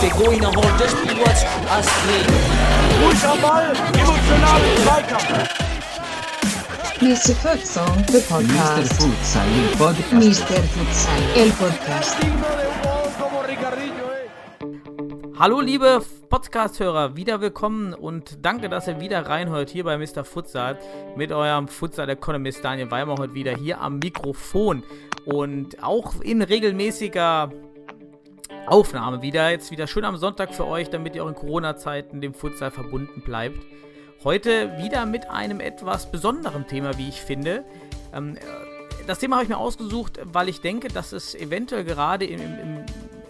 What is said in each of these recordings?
Der Goiner holt das Spiel als Ruhig am Ball, emotional im Zweikampf. Mr. Futsal, the Mr. podcast. Futsal, il podcast. Mr. Futsal, el podcast. Hallo liebe Podcast-Hörer, wieder willkommen und danke, dass ihr wieder reinhört hier bei Mr. Futsal mit eurem Futsal-Economist Daniel Weimer heute wieder hier am Mikrofon und auch in regelmäßiger Aufnahme wieder, jetzt wieder schön am Sonntag für euch, damit ihr auch in Corona-Zeiten dem Futsal verbunden bleibt. Heute wieder mit einem etwas besonderen Thema, wie ich finde. Ähm, äh, das Thema habe ich mir ausgesucht, weil ich denke, dass es eventuell gerade im, im,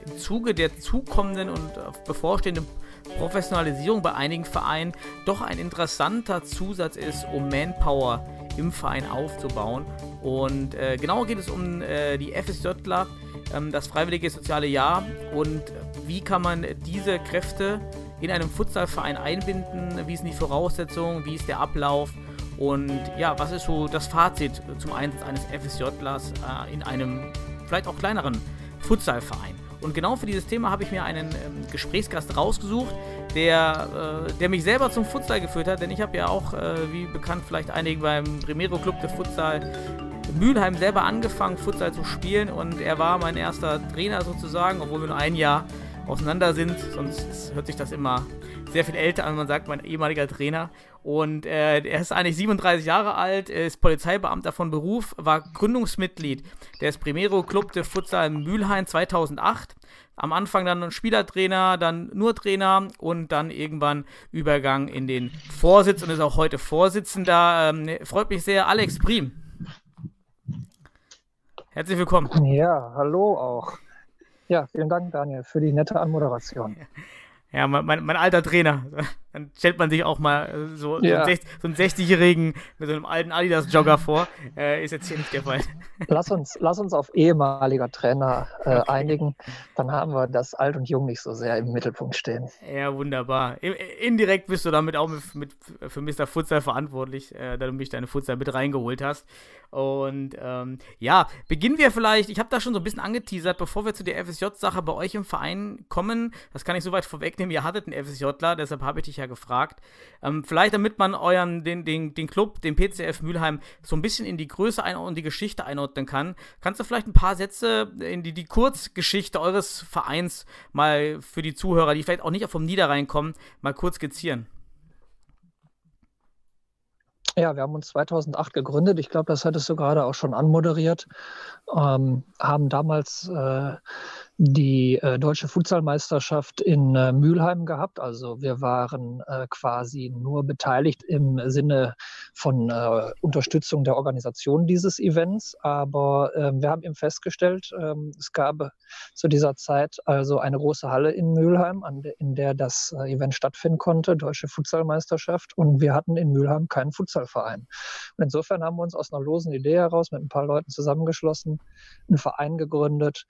im Zuge der zukommenden und äh, bevorstehenden Professionalisierung bei einigen Vereinen doch ein interessanter Zusatz ist, um Manpower im Verein aufzubauen. Und äh, genau geht es um äh, die FSJler, ähm, das Freiwillige Soziale Jahr und wie kann man diese Kräfte in einem Futsalverein einbinden, wie sind die Voraussetzungen, wie ist der Ablauf und ja, was ist so das Fazit zum Einsatz eines FSJlers äh, in einem vielleicht auch kleineren Futsalverein. Und genau für dieses Thema habe ich mir einen ähm, Gesprächsgast rausgesucht, der, äh, der mich selber zum Futsal geführt hat, denn ich habe ja auch, äh, wie bekannt vielleicht einigen beim Primero Club der Futsal Mülheim selber angefangen, Futsal zu spielen. Und er war mein erster Trainer sozusagen, obwohl wir nur ein Jahr auseinander sind, sonst hört sich das immer sehr viel älter wenn man sagt, mein ehemaliger Trainer. Und äh, er ist eigentlich 37 Jahre alt, ist Polizeibeamter von Beruf, war Gründungsmitglied des Primero Club de Futsal Mülheim 2008. Am Anfang dann Spielertrainer, dann nur Trainer und dann irgendwann Übergang in den Vorsitz und ist auch heute Vorsitzender. Ähm, freut mich sehr, Alex Prim. Herzlich willkommen. Ja, hallo auch. Ja, vielen Dank, Daniel, für die nette Anmoderation. Ja, mein, mein, mein alter Trainer. Dann stellt man sich auch mal äh, so, Ja. so, einen 60 so einen 60-Jährigen mit so einem alten Adidas-Jogger vor. Äh, ist jetzt hier nicht der Fall. Lass uns, lass uns auf ehemaliger Trainer äh, einigen. Dann haben wir das Alt und Jung nicht so sehr im Mittelpunkt stehen. Ja, wunderbar. Indirekt bist du damit auch mit, mit, für Mr. Futsal verantwortlich, äh, da du mich deine Futsal mit reingeholt hast. Und ähm, ja, beginnen wir vielleicht, ich habe da schon so ein bisschen angeteasert, bevor wir zu der FSJ-Sache bei euch im Verein kommen. Das kann ich soweit vorwegnehmen, ihr hattet einen FSJler, deshalb habe ich dich ja gefragt. Ähm, vielleicht damit man euren, den, den, den Club, den PCF Mülheim, so ein bisschen in die Größe ein und die Geschichte einordnen kann. Kannst du vielleicht ein paar Sätze in die, die Kurzgeschichte eures Vereins mal für die Zuhörer, die vielleicht auch nicht vom Niederrhein kommen, mal kurz skizzieren? Ja, wir haben uns 2008 gegründet. Ich glaube, das hattest du gerade auch schon anmoderiert. Ähm, haben damals äh, die äh, deutsche Futsalmeisterschaft in äh, Mülheim gehabt. Also wir waren äh, quasi nur beteiligt im Sinne von äh, Unterstützung der Organisation dieses Events. Aber ähm, wir haben eben festgestellt, ähm, es gab zu dieser Zeit also eine große Halle in Mülheim, de, in der das äh, Event stattfinden konnte, deutsche Futsalmeisterschaft. Und wir hatten in Mülheim keinen Futsalverein. Und insofern haben wir uns aus einer losen Idee heraus mit ein paar Leuten zusammengeschlossen, einen Verein gegründet,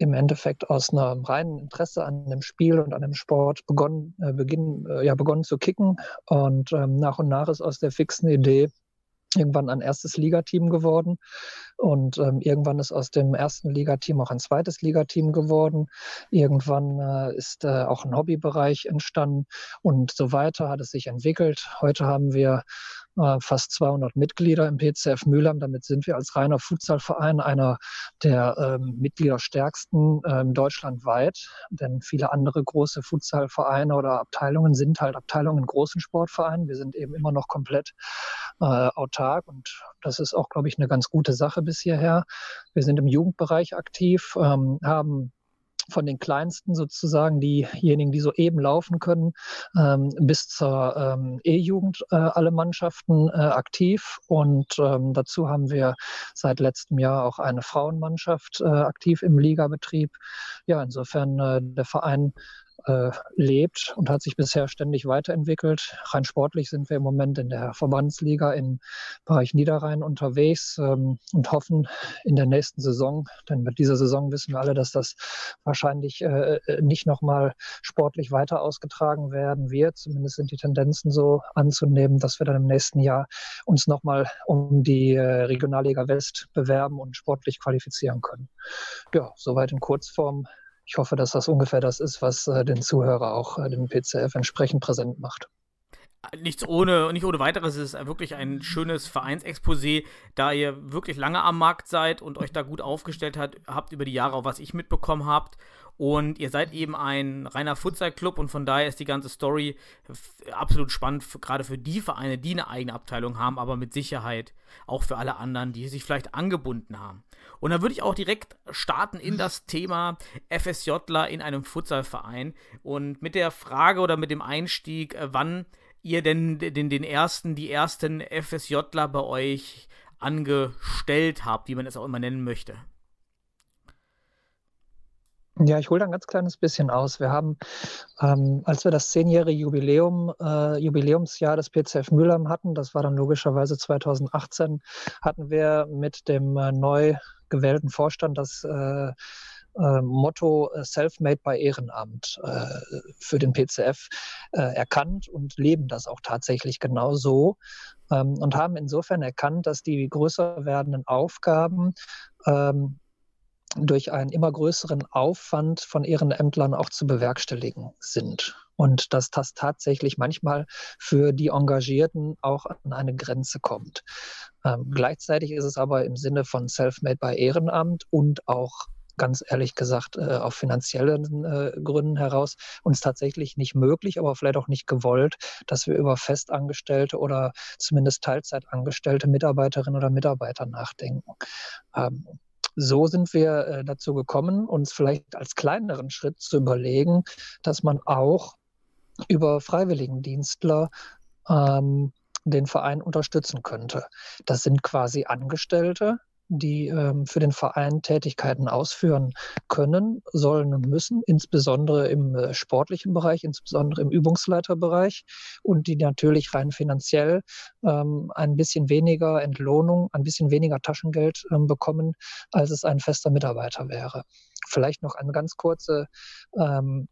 im Endeffekt aus einem reinen Interesse an dem Spiel und an dem Sport begonnen, äh, beginn, äh, ja, begonnen zu kicken. Und ähm, nach und nach ist aus der fixen Idee irgendwann ein erstes Ligateam geworden. Und ähm, irgendwann ist aus dem ersten Ligateam auch ein zweites Ligateam geworden. Irgendwann äh, ist äh, auch ein Hobbybereich entstanden und so weiter hat es sich entwickelt. Heute haben wir äh, fast 200 Mitglieder im PCF Mülheim. Damit sind wir als reiner Futsalverein einer der ähm, Mitgliederstärksten ähm, deutschlandweit. Denn viele andere große Futsalvereine oder Abteilungen sind halt Abteilungen in großen Sportvereinen. Wir sind eben immer noch komplett äh, autark und das ist auch, glaube ich, eine ganz gute Sache bis hierher. Wir sind im Jugendbereich aktiv, ähm, haben von den kleinsten sozusagen, diejenigen, die so eben laufen können, ähm, bis zur ähm, E-Jugend äh, alle Mannschaften äh, aktiv. Und ähm, dazu haben wir seit letztem Jahr auch eine Frauenmannschaft äh, aktiv im Ligabetrieb. Ja, insofern äh, der Verein äh, lebt und hat sich bisher ständig weiterentwickelt. Rein sportlich sind wir im Moment in der Verbandsliga im Bereich Niederrhein unterwegs ähm, und hoffen in der nächsten Saison, denn mit dieser Saison wissen wir alle, dass das wahrscheinlich äh, äh nicht nochmal sportlich weiter ausgetragen werden wird. Zumindest sind die Tendenzen so anzunehmen, dass wir dann im nächsten Jahr uns nochmal um die äh, Regionalliga West bewerben und sportlich qualifizieren können. Ja, soweit in Kurzform ich hoffe, dass das ungefähr das ist, was äh, den Zuhörer auch äh, den PCF entsprechend präsent macht. Nichts ohne, nicht ohne weiteres, es ist wirklich ein schönes Vereinsexposé, da ihr wirklich lange am Markt seid und euch da gut aufgestellt hat, habt über die Jahre, auch was ich mitbekommen habt. Und ihr seid eben ein reiner Futsal-Club und von daher ist die ganze Story absolut spannend, gerade für die Vereine, die eine eigene Abteilung haben, aber mit Sicherheit auch für alle anderen, die sich vielleicht angebunden haben. Und da würde ich auch direkt starten in das Thema FSJler in einem Futsalverein und mit der Frage oder mit dem Einstieg, äh, wann ihr denn den, den ersten, die ersten FSJler bei euch angestellt habt, wie man es auch immer nennen möchte. Ja, ich hole da ein ganz kleines bisschen aus. Wir haben, ähm, als wir das zehnjährige Jubiläum, äh, Jubiläumsjahr des PCF Mülheim hatten, das war dann logischerweise 2018, hatten wir mit dem äh, neu gewählten Vorstand das äh, äh, Motto äh, Self-Made by Ehrenamt äh, für den PCF äh, erkannt und leben das auch tatsächlich genau so ähm, und haben insofern erkannt, dass die größer werdenden Aufgaben ähm, durch einen immer größeren Aufwand von Ehrenämtlern auch zu bewerkstelligen sind. Und dass das tatsächlich manchmal für die Engagierten auch an eine Grenze kommt. Ähm, gleichzeitig ist es aber im Sinne von Self-Made by Ehrenamt und auch ganz ehrlich gesagt äh, auf finanziellen äh, Gründen heraus uns tatsächlich nicht möglich, aber vielleicht auch nicht gewollt, dass wir über festangestellte oder zumindest Teilzeitangestellte Mitarbeiterinnen oder Mitarbeiter nachdenken. Ähm, so sind wir äh, dazu gekommen, uns vielleicht als kleineren Schritt zu überlegen, dass man auch über Freiwilligendienstler ähm, den Verein unterstützen könnte. Das sind quasi Angestellte, die ähm, für den Verein Tätigkeiten ausführen können, sollen und müssen, insbesondere im äh, sportlichen Bereich, insbesondere im Übungsleiterbereich und die natürlich rein finanziell ähm, ein bisschen weniger Entlohnung, ein bisschen weniger Taschengeld ähm, bekommen, als es ein fester Mitarbeiter wäre. Vielleicht noch eine ganz kurze ähm,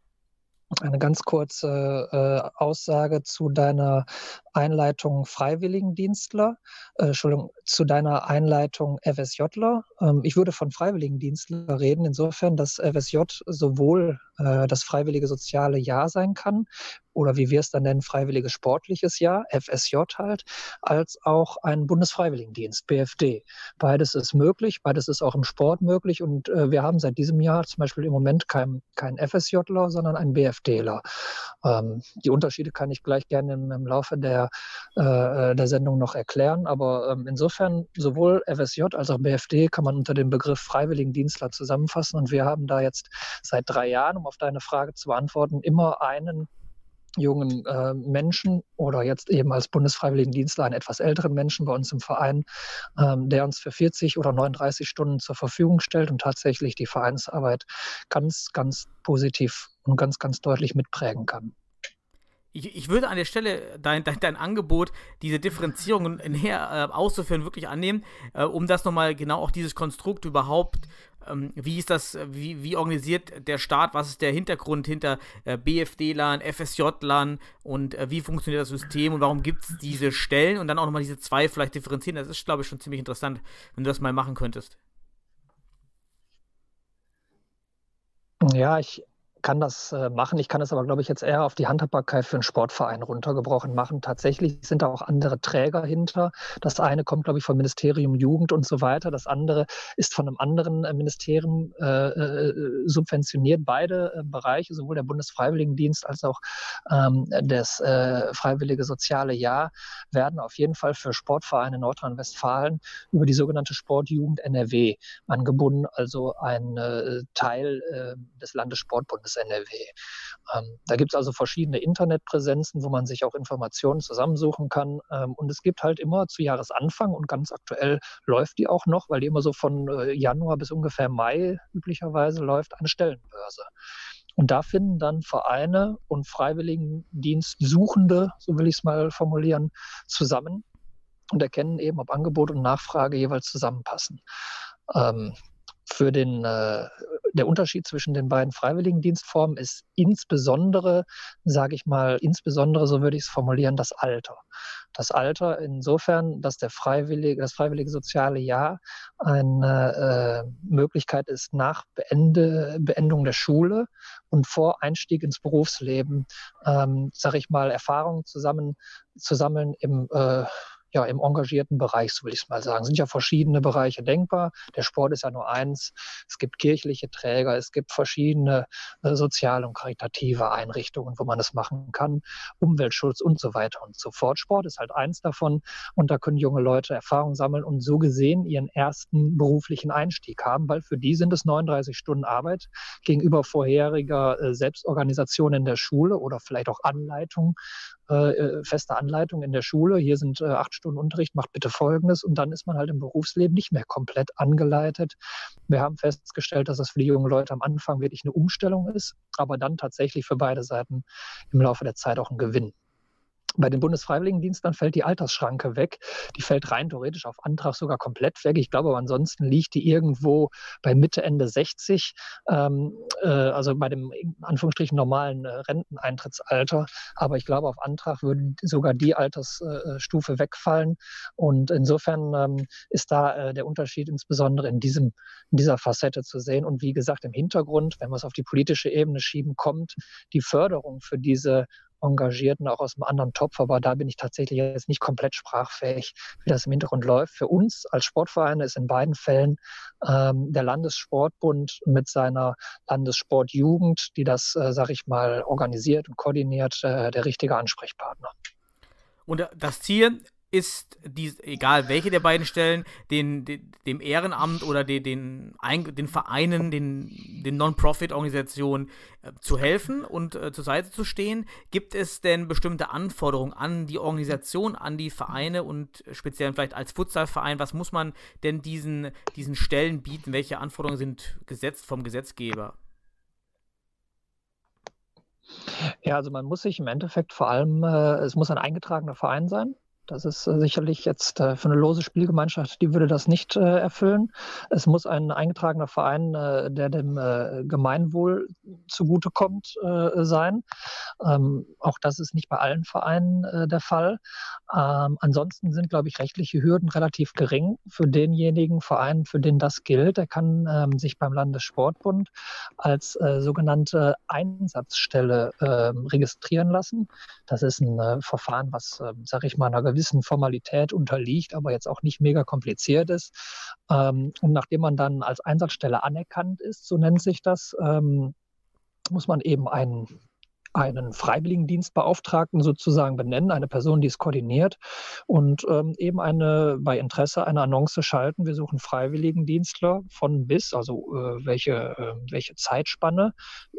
eine ganz kurze äh, Aussage zu deiner Einleitung Freiwilligendienstler, äh, Entschuldigung, zu deiner Einleitung FSJler. Ähm, ich würde von Freiwilligendienstler reden, insofern, dass FSJ sowohl äh, das freiwillige soziale Jahr sein kann, oder wie wir es dann nennen, freiwilliges sportliches Jahr, FSJ halt, als auch ein Bundesfreiwilligendienst, BFD. Beides ist möglich, beides ist auch im Sport möglich und äh, wir haben seit diesem Jahr zum Beispiel im Moment keinen kein FSJler, sondern einen BFDler. Ähm, die Unterschiede kann ich gleich gerne im, im Laufe der, äh, der Sendung noch erklären, aber ähm, insofern sowohl FSJ als auch BFD kann man unter dem Begriff Freiwilligendienstler zusammenfassen und wir haben da jetzt seit drei Jahren, um auf deine Frage zu beantworten, immer einen jungen äh, Menschen oder jetzt eben als Bundesfreiwilligendienstler einen etwas älteren Menschen bei uns im Verein, ähm, der uns für 40 oder 39 Stunden zur Verfügung stellt und tatsächlich die Vereinsarbeit ganz, ganz positiv und ganz, ganz deutlich mitprägen kann. Ich, ich, würde an der Stelle dein, dein, dein Angebot, diese Differenzierung näher äh, auszuführen, wirklich annehmen, äh, um das nochmal genau auch dieses Konstrukt überhaupt ähm, wie ist das, wie, wie organisiert der Staat, was ist der Hintergrund hinter äh, BFD-Lan, FSJ-Lan und äh, wie funktioniert das System und warum gibt es diese Stellen und dann auch nochmal diese zwei vielleicht differenzieren. Das ist, glaube ich, schon ziemlich interessant, wenn du das mal machen könntest. Ja, ich kann das äh, machen. Ich kann es aber, glaube ich, jetzt eher auf die Handhabbarkeit für einen Sportverein runtergebrochen machen. Tatsächlich sind da auch andere Träger hinter. Das eine kommt, glaube ich, vom Ministerium Jugend und so weiter. Das andere ist von einem anderen äh, Ministerium äh, äh, subventioniert. Beide äh, Bereiche, sowohl der Bundesfreiwilligendienst als auch ähm, das äh, Freiwillige Soziale Jahr, werden auf jeden Fall für Sportvereine in Nordrhein-Westfalen über die sogenannte Sportjugend NRW angebunden, also ein Teil des Landessportbundes des NRW. Ähm, da gibt es also verschiedene Internetpräsenzen, wo man sich auch Informationen zusammensuchen kann. Ähm, und es gibt halt immer zu Jahresanfang und ganz aktuell läuft die auch noch, weil die immer so von äh, Januar bis ungefähr Mai üblicherweise läuft, eine Stellenbörse. Und da finden dann Vereine und Freiwilligendienstsuchende, so will ich es mal formulieren, zusammen und erkennen eben, ob Angebot und Nachfrage jeweils zusammenpassen. Ähm, für den, äh, der Unterschied zwischen den beiden Freiwilligendienstformen ist insbesondere, sage ich mal, insbesondere, so würde ich es formulieren, das Alter. Das Alter insofern, dass der freiwillige, das freiwillige soziale Jahr eine äh, Möglichkeit ist, nach Beende, Beendung der Schule und vor Einstieg ins Berufsleben, ähm, sage ich mal, Erfahrungen zusammen zu sammeln im äh, ja, im engagierten Bereich, so will ich es mal sagen. Es sind ja verschiedene Bereiche denkbar. Der Sport ist ja nur eins. Es gibt kirchliche Träger, es gibt verschiedene äh, soziale und karitative Einrichtungen, wo man das machen kann. Umweltschutz und so weiter und so fort. Sport ist halt eins davon und da können junge Leute Erfahrung sammeln und so gesehen ihren ersten beruflichen Einstieg haben, weil für die sind es 39 Stunden Arbeit gegenüber vorheriger äh, Selbstorganisation in der Schule oder vielleicht auch Anleitung äh, äh, feste Anleitung in der Schule. Hier sind äh, acht Stunden Unterricht, macht bitte Folgendes. Und dann ist man halt im Berufsleben nicht mehr komplett angeleitet. Wir haben festgestellt, dass das für die jungen Leute am Anfang wirklich eine Umstellung ist, aber dann tatsächlich für beide Seiten im Laufe der Zeit auch ein Gewinn. Bei den Bundesfreiwilligendiensten fällt die Altersschranke weg. Die fällt rein theoretisch auf Antrag sogar komplett weg. Ich glaube aber ansonsten liegt die irgendwo bei Mitte, Ende 60, ähm, äh, also bei dem in Anführungsstrichen normalen äh, Renteneintrittsalter. Aber ich glaube, auf Antrag würde sogar die Altersstufe äh, wegfallen. Und insofern ähm, ist da äh, der Unterschied insbesondere in, diesem, in dieser Facette zu sehen. Und wie gesagt, im Hintergrund, wenn wir es auf die politische Ebene schieben, kommt die Förderung für diese Engagierten auch aus einem anderen Topf, aber da bin ich tatsächlich jetzt nicht komplett sprachfähig, wie das im Hintergrund läuft. Für uns als Sportvereine ist in beiden Fällen ähm, der Landessportbund mit seiner Landessportjugend, die das, äh, sag ich mal, organisiert und koordiniert, äh, der richtige Ansprechpartner. Und das Ziel ist, die, egal welche der beiden Stellen, den, den dem Ehrenamt oder den, den, den Vereinen, den, den Non-Profit-Organisationen äh, zu helfen und äh, zur Seite zu stehen. Gibt es denn bestimmte Anforderungen an die Organisation, an die Vereine und speziell vielleicht als Futsalverein? Was muss man denn diesen, diesen Stellen bieten? Welche Anforderungen sind gesetzt vom Gesetzgeber? Ja, also man muss sich im Endeffekt vor allem, äh, es muss ein eingetragener Verein sein. Das ist äh, sicherlich jetzt äh, für eine lose Spielgemeinschaft, die würde das nicht äh, erfüllen. Es muss ein eingetragener Verein, der dem Gemeinwohl zugutekommt, sein. Ähm, auch das ist nicht bei allen Vereinen der Fall. Ähm, ansonsten sind, glaube ich, rechtliche Hürden relativ gering für denjenigen Verein, für den das gilt. Er kann ähm, sich beim Landessportbund als sogenannte Einsatzstelle registrieren lassen. Das ist ein Verfahren, was, sage ich mal, einer gewissen gewissen Formalität unterliegt, aber jetzt auch nicht mega kompliziert ist. Ähm, und nachdem man dann als Einsatzstelle anerkannt ist, so nennt sich das, ähm, muss man eben einen einen Freiwilligendienstbeauftragten sozusagen benennen, eine Person, die es koordiniert und ähm, eben eine bei Interesse eine Annonce schalten. Wir suchen Freiwilligendienstler von bis, also äh, welche, äh, welche Zeitspanne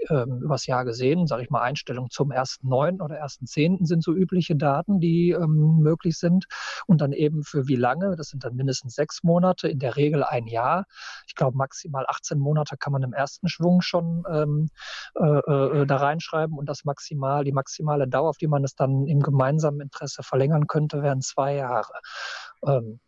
äh, übers Jahr gesehen, sage ich mal Einstellung zum 1.9. oder 1.10. sind so übliche Daten, die ähm, möglich sind und dann eben für wie lange, das sind dann mindestens sechs Monate, in der Regel ein Jahr. Ich glaube maximal 18 Monate kann man im ersten Schwung schon ähm, äh, äh, da reinschreiben und das maximal, die maximale Dauer, auf die man es dann im gemeinsamen Interesse verlängern könnte, wären zwei Jahre. Ähm,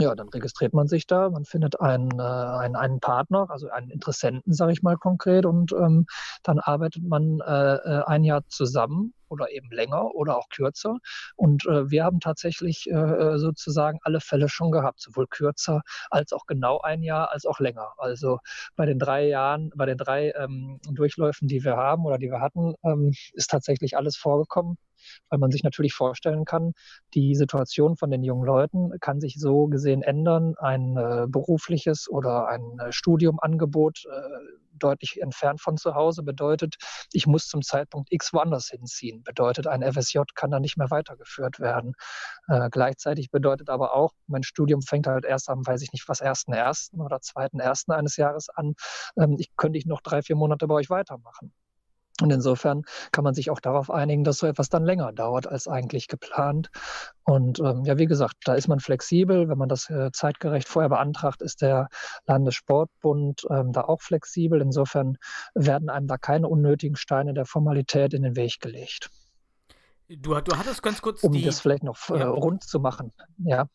ja, dann registriert man sich da, man findet einen, äh, einen, einen Partner, also einen Interessenten, sage ich mal konkret, und ähm, dann arbeitet man äh, äh, ein Jahr zusammen oder eben länger oder auch kürzer. Und äh, wir haben tatsächlich äh, äh, sozusagen alle Fälle schon gehabt, sowohl kürzer als auch genau ein Jahr, als auch länger. Also bei den drei Jahren, bei den drei ähm, Durchläufen, die wir haben oder die wir hatten, ähm, ist tatsächlich alles vorgekommen weil man sich natürlich vorstellen kann, die Situation von den jungen Leuten kann sich so gesehen ändern. Ein äh, berufliches oder ein äh, Studiumangebot äh, deutlich entfernt von zu Hause bedeutet, ich muss zum Zeitpunkt X woanders hinziehen. Bedeutet, ein FSJ kann dann nicht mehr weitergeführt werden. Äh, gleichzeitig bedeutet aber auch, mein Studium fängt halt erst am, weiß ich nicht, was, ersten ersten oder zweiten ersten eines Jahres an. Ähm, ich könnte ich noch drei, vier Monate bei euch weitermachen. Und insofern kann man sich auch darauf einigen, dass so etwas dann länger dauert als eigentlich geplant. Und ähm, ja, wie gesagt, da ist man flexibel. Wenn man das äh, zeitgerecht vorher beantragt, ist der Landessportbund ähm, da auch flexibel. Insofern werden einem da keine unnötigen Steine der Formalität in den Weg gelegt. Du, du hattest ganz kurz um die. das vielleicht noch äh, Ja. rund zu machen. Ja,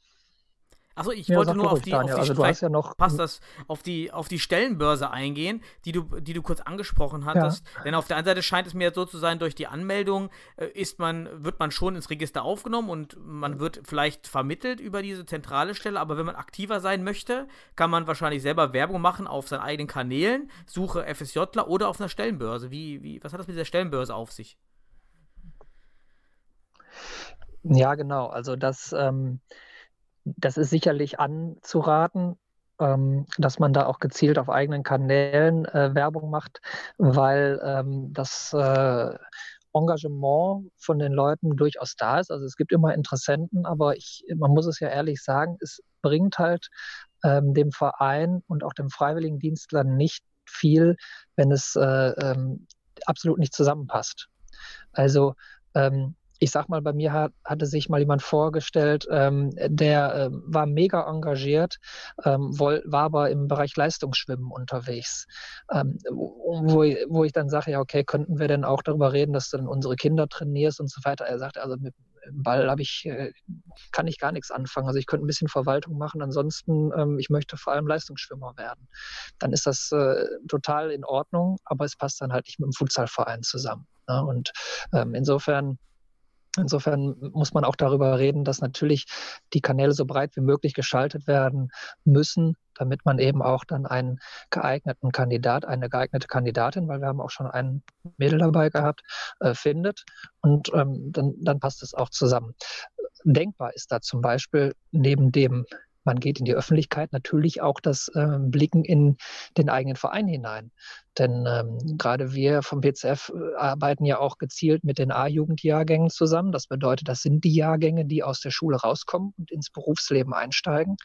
Achso, ich Ja, wollte nur auf die, auf die Also ja noch- passt das, auf die, auf die Stellenbörse eingehen, die du, die du kurz angesprochen hattest. Denn auf der einen Seite scheint es mir so zu sein, durch die Anmeldung äh, ist man, wird man schon ins Register aufgenommen und man wird vielleicht vermittelt über diese zentrale Stelle, aber wenn man aktiver sein möchte, kann man wahrscheinlich selber Werbung machen auf seinen eigenen Kanälen, suche FSJler oder auf einer Stellenbörse. Wie, wie, was hat das mit dieser Stellenbörse auf sich? Ja, genau. Also das, ähm, das ist sicherlich anzuraten, ähm, dass man da auch gezielt auf eigenen Kanälen äh, Werbung macht, weil ähm, das äh, Engagement von den Leuten durchaus da ist. Also es gibt immer Interessenten, aber ich, man muss es ja ehrlich sagen, es bringt halt ähm, dem Verein und auch dem Freiwilligendienstler nicht viel, wenn es äh, ähm, absolut nicht zusammenpasst. Also ähm, ich sag mal, bei mir hat, hatte sich mal jemand vorgestellt, ähm, der ähm, war mega engagiert, ähm, woll, war aber im Bereich Leistungsschwimmen unterwegs. Ähm, wo, wo ich- dann sage, ja, okay, könnten wir denn auch darüber reden, dass du dann unsere Kinder trainierst und so weiter. Er sagte, also mit dem Ball habe ich, äh, kann ich gar nichts anfangen. Also ich könnte ein bisschen Verwaltung machen, ansonsten, ähm, ich möchte vor allem Leistungsschwimmer werden. Dann ist das äh, total in Ordnung, aber es passt dann halt nicht mit dem Futsalverein zusammen. Ne? Und ähm, insofern Insofern muss man auch darüber reden, dass natürlich die Kanäle so breit wie möglich geschaltet werden müssen, damit man eben auch dann einen geeigneten Kandidat, eine geeignete Kandidatin, weil wir haben auch schon einen Mädel dabei gehabt, äh, findet. Und ähm, dann, dann passt es auch zusammen. Denkbar ist da zum Beispiel neben dem, man geht in die Öffentlichkeit, natürlich auch das äh, Blicken in den eigenen Verein hinein. Denn ähm, gerade wir vom PCF äh, arbeiten ja auch gezielt mit den A-Jugendjahrgängen zusammen. Das bedeutet, das sind die Jahrgänge, die aus der Schule rauskommen und ins Berufsleben einsteigen.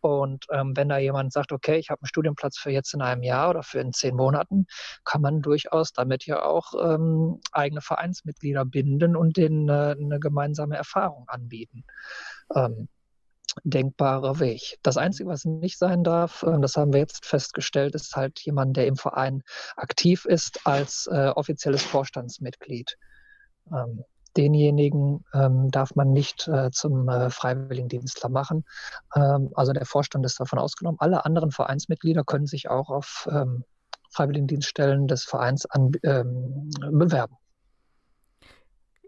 Und ähm, wenn da jemand sagt, okay, ich habe einen Studienplatz für jetzt in einem Jahr oder für in zehn Monaten, kann man durchaus damit ja auch ähm, eigene Vereinsmitglieder binden und denen äh, eine gemeinsame Erfahrung anbieten. Ähm, denkbarer Weg. Das Einzige, was nicht sein darf, äh, das haben wir jetzt festgestellt, ist halt jemand, der im Verein aktiv ist als äh, offizielles Vorstandsmitglied. Ähm, denjenigen ähm, darf man nicht äh, zum äh, Freiwilligendienstler machen. Ähm, also der Vorstand ist davon ausgenommen. Alle anderen Vereinsmitglieder können sich auch auf ähm, Freiwilligendienststellen des Vereins an, ähm, bewerben.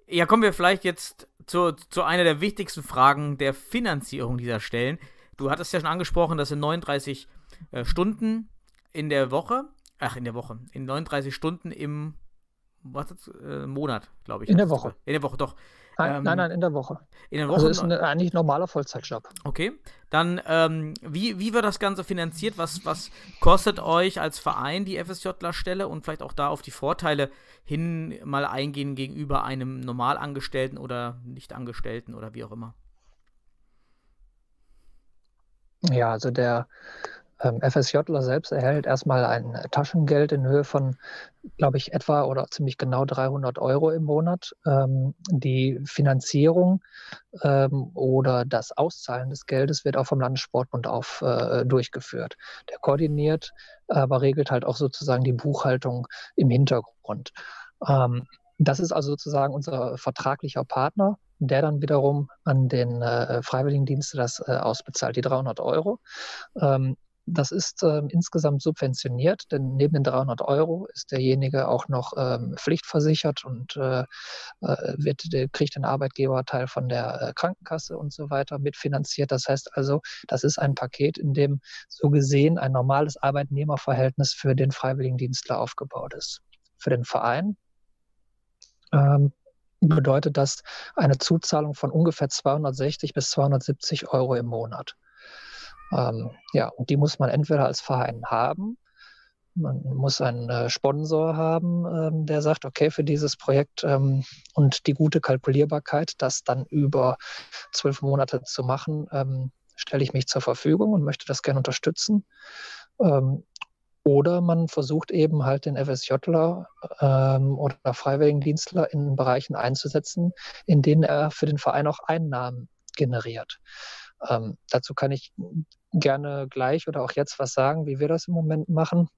Ja, kommen wir vielleicht jetzt zu, zu einer der wichtigsten Fragen der Finanzierung dieser Stellen. Du hattest ja schon angesprochen, dass in 39 äh, Stunden in der Woche, ach in der Woche, in 39 Stunden im was äh, Monat, glaube ich. In der Woche. In der Woche, doch. Nein, Ähm, nein, nein, in der Woche. In der Woche. Also ist ein, eigentlich ein normaler Vollzeitjob. Okay, dann ähm, wie, wie wird das Ganze finanziert? Was, was kostet euch als Verein die FSJler-Stelle und vielleicht auch da auf die Vorteile hin mal eingehen gegenüber einem Normalangestellten oder Nichtangestellten oder wie auch immer? Ja, also der FSJler selbst erhält erstmal ein Taschengeld in Höhe von, glaube ich, etwa oder ziemlich genau 300 Euro im Monat. Ähm, die Finanzierung ähm, oder das Auszahlen des Geldes wird auch vom Landessportbund auf äh, durchgeführt. Der koordiniert, aber regelt halt auch sozusagen die Buchhaltung im Hintergrund. Ähm, das ist also sozusagen unser vertraglicher Partner, der dann wiederum an den äh, Freiwilligendienste das äh, ausbezahlt, die 300 Euro. Ähm, das ist ähm, insgesamt subventioniert, denn neben den 300 Euro ist derjenige auch noch ähm, pflichtversichert und äh, äh, wird, der kriegt den Arbeitgeberteil von der äh, Krankenkasse und so weiter mitfinanziert. Das heißt also, das ist ein Paket, in dem so gesehen ein normales Arbeitnehmerverhältnis für den Freiwilligendienstler aufgebaut ist. Für den Verein ähm, bedeutet das eine Zuzahlung von ungefähr 260 bis 270 Euro im Monat. Ähm, ja, und die muss man entweder als Verein haben, man muss einen äh, Sponsor haben, ähm, der sagt, okay, für dieses Projekt ähm, und die gute Kalkulierbarkeit, das dann über zwölf Monate zu machen, ähm, stelle ich mich zur Verfügung und möchte das gerne unterstützen. Ähm, Oder man versucht eben halt den FSJler ähm, oder Freiwilligendienstler in Bereichen einzusetzen, in denen er für den Verein auch Einnahmen generiert. Ähm, dazu kann ich gerne gleich oder auch jetzt was sagen, wie wir das im Moment machen.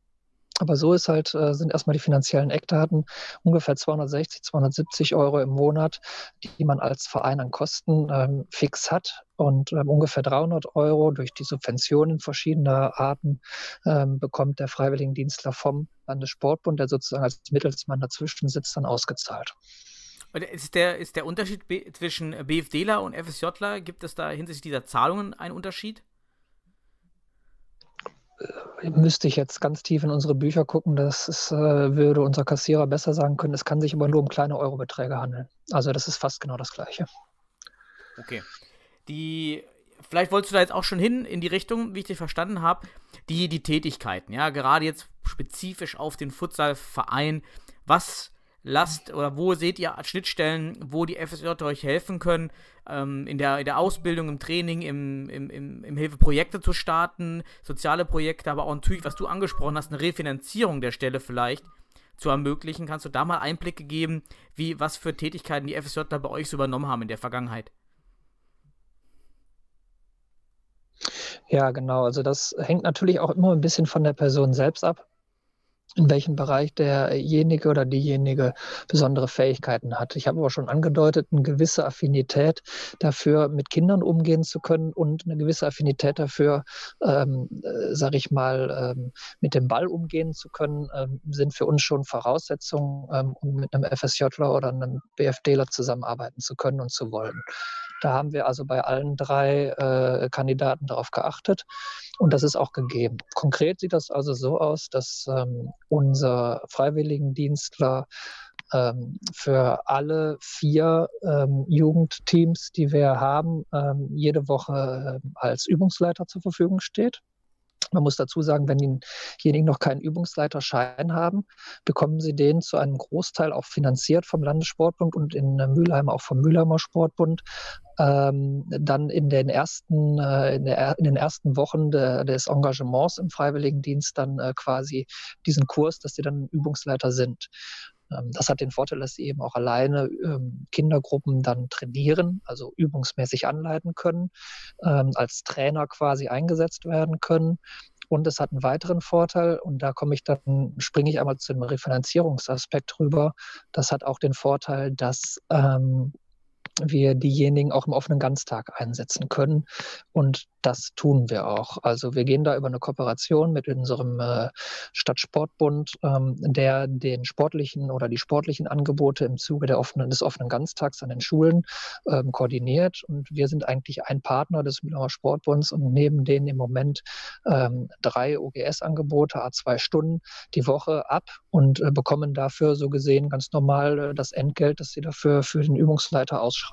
Aber so ist halt, äh, sind erstmal die finanziellen Eckdaten ungefähr 260, 270 Euro im Monat, die man als Verein an Kosten ähm, fix hat und ähm, ungefähr 300 Euro durch die Subventionen verschiedener Arten ähm, bekommt der Freiwilligendienstler vom Landessportbund, der sozusagen als Mittelsmann dazwischen sitzt, dann ausgezahlt. Ist der, ist der Unterschied zwischen BFDler und FSJler, gibt es da hinsichtlich dieser Zahlungen einen Unterschied? Äh, müsste ich jetzt ganz tief in unsere Bücher gucken, das ist, äh, würde unser Kassierer besser sagen können. Es kann sich aber nur um kleine Eurobeträge handeln. Also das ist fast genau das Gleiche. Okay. Die, vielleicht wolltest du da jetzt auch schon hin in die Richtung, wie ich dich verstanden habe, die, die Tätigkeiten, ja, gerade jetzt spezifisch auf den Futsalverein. Was lasst oder wo seht ihr Schnittstellen, wo die FSJ euch helfen können, ähm, in, der, in der Ausbildung, im Training, im, im, im, im Hilfe Projekte zu starten, soziale Projekte, aber auch natürlich, was du angesprochen hast, eine Refinanzierung der Stelle vielleicht zu ermöglichen. Kannst du da mal Einblicke geben, wie, was für Tätigkeiten die FSJ da bei euch so übernommen haben in der Vergangenheit? Ja, genau. Also das hängt natürlich auch immer ein bisschen von der Person selbst ab in welchem Bereich derjenige oder diejenige besondere Fähigkeiten hat. Ich habe aber schon angedeutet, eine gewisse Affinität dafür, mit Kindern umgehen zu können und eine gewisse Affinität dafür, ähm, äh, sage ich mal, ähm, mit dem Ball umgehen zu können, ähm, sind für uns schon Voraussetzungen, ähm, um mit einem FSJler oder einem BFDler zusammenarbeiten zu können und zu wollen. Da haben wir also bei allen drei äh, Kandidaten darauf geachtet und das ist auch gegeben. Konkret sieht das also so aus, dass ähm, unser Freiwilligendienstler ähm, für alle vier ähm, Jugendteams, die wir haben, ähm, jede Woche äh, als Übungsleiter zur Verfügung steht. Man muss dazu sagen, wenn diejenigen noch keinen Übungsleiterschein haben, bekommen sie den zu einem Großteil auch finanziert vom Landessportbund und in Mülheim auch vom Mülheimer Sportbund. Ähm, dann in den ersten, äh, in, der, in, den ersten Wochen de, des Engagements im Freiwilligendienst dann äh, quasi diesen Kurs, dass sie dann Übungsleiter sind. Ähm, das hat den Vorteil, dass sie eben auch alleine ähm, Kindergruppen dann trainieren, also übungsmäßig anleiten können, ähm, als Trainer quasi eingesetzt werden können. Und es hat einen weiteren Vorteil, und da komme ich dann, springe ich einmal zum Refinanzierungsaspekt rüber. Das hat auch den Vorteil, dass ähm, wir diejenigen auch im offenen Ganztag einsetzen können. Und das tun wir auch. Also wir gehen da über eine Kooperation mit unserem äh, Stadtsportbund, ähm, der den sportlichen oder die sportlichen Angebote im Zuge der offenen, des offenen Ganztags an den Schulen ähm, koordiniert. Und wir sind eigentlich ein Partner des Mühlheimer Sportbunds und nehmen denen im Moment ähm, drei OGS-Angebote, a zwei Stunden die Woche ab und äh, bekommen dafür so gesehen ganz normal äh, das Entgelt, das sie dafür für den Übungsleiter ausschreiben.